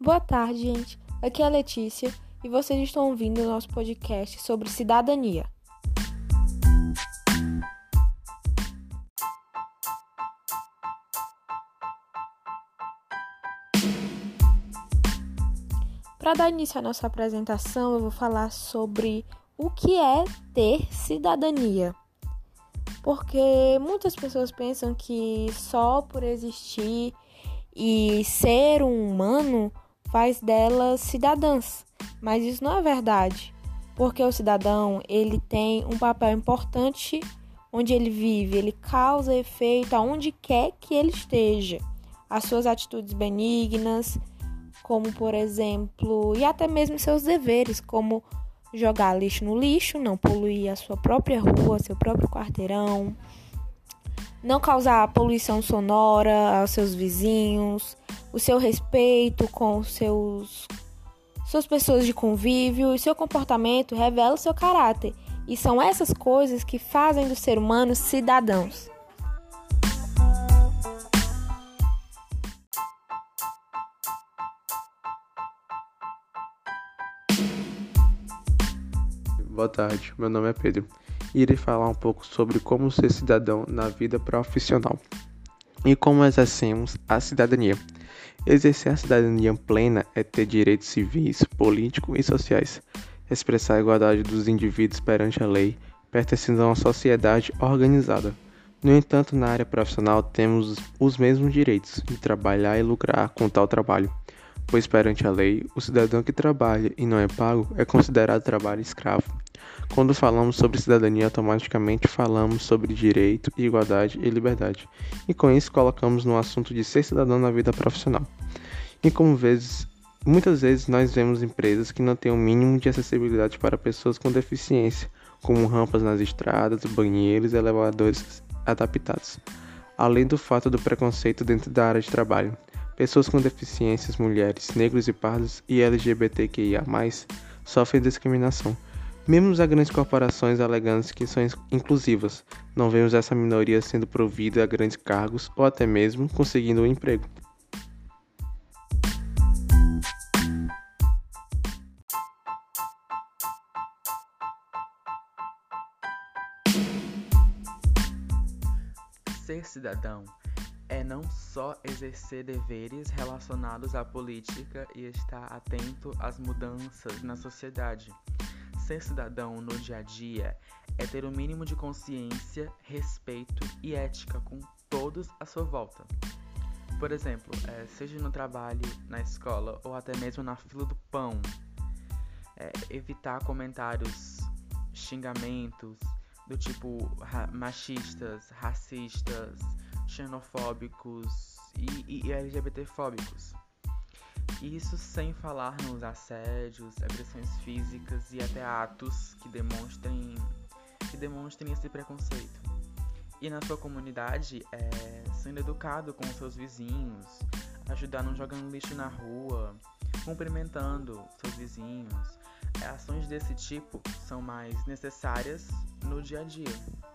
Boa tarde, gente. Aqui é a Letícia e vocês estão ouvindo o nosso podcast sobre cidadania. Para dar início à nossa apresentação, eu vou falar sobre o que é ter cidadania. Porque muitas pessoas pensam que só por existir e ser um humano faz delas cidadãs, mas isso não é verdade, porque o cidadão ele tem um papel importante onde ele vive, ele causa efeito aonde quer que ele esteja. As suas atitudes benignas, como por exemplo, e até mesmo seus deveres, como jogar lixo no lixo, não poluir a sua própria rua, seu próprio quarteirão, não causar poluição sonora aos seus vizinhos, o seu respeito com seus suas pessoas de convívio e seu comportamento revela o seu caráter. E são essas coisas que fazem do ser humano cidadãos. Boa tarde, meu nome é Pedro e irei falar um pouco sobre como ser cidadão na vida profissional e como exercemos a cidadania. Exercer a cidadania plena é ter direitos civis, políticos e sociais, expressar a igualdade dos indivíduos perante a lei, pertencendo a uma sociedade organizada. No entanto, na área profissional temos os mesmos direitos de trabalhar e lucrar com tal trabalho, pois perante a lei, o cidadão que trabalha e não é pago é considerado trabalho escravo. Quando falamos sobre cidadania, automaticamente falamos sobre direito, igualdade e liberdade. E com isso colocamos no assunto de ser cidadão na vida profissional. E como vezes, muitas vezes nós vemos empresas que não têm o um mínimo de acessibilidade para pessoas com deficiência, como rampas nas estradas, banheiros e elevadores adaptados. Além do fato do preconceito dentro da área de trabalho. Pessoas com deficiências, mulheres, negros e pardos e LGBTQIA+, sofrem discriminação mesmo as grandes corporações alegando que são inclusivas, não vemos essa minoria sendo provida a grandes cargos ou até mesmo conseguindo um emprego. Ser cidadão é não só exercer deveres relacionados à política e estar atento às mudanças na sociedade, ser cidadão no dia a dia é ter o mínimo de consciência, respeito e ética com todos à sua volta. Por exemplo, é, seja no trabalho, na escola ou até mesmo na fila do pão, é, evitar comentários, xingamentos do tipo ra machistas, racistas, xenofóbicos e, e LGBTfóbicos. Isso sem falar nos assédios, agressões físicas e até atos que demonstrem, que demonstrem esse preconceito. E na sua comunidade, é, sendo educado com seus vizinhos, ajudar não jogando lixo na rua, cumprimentando seus vizinhos. É, ações desse tipo são mais necessárias no dia a dia.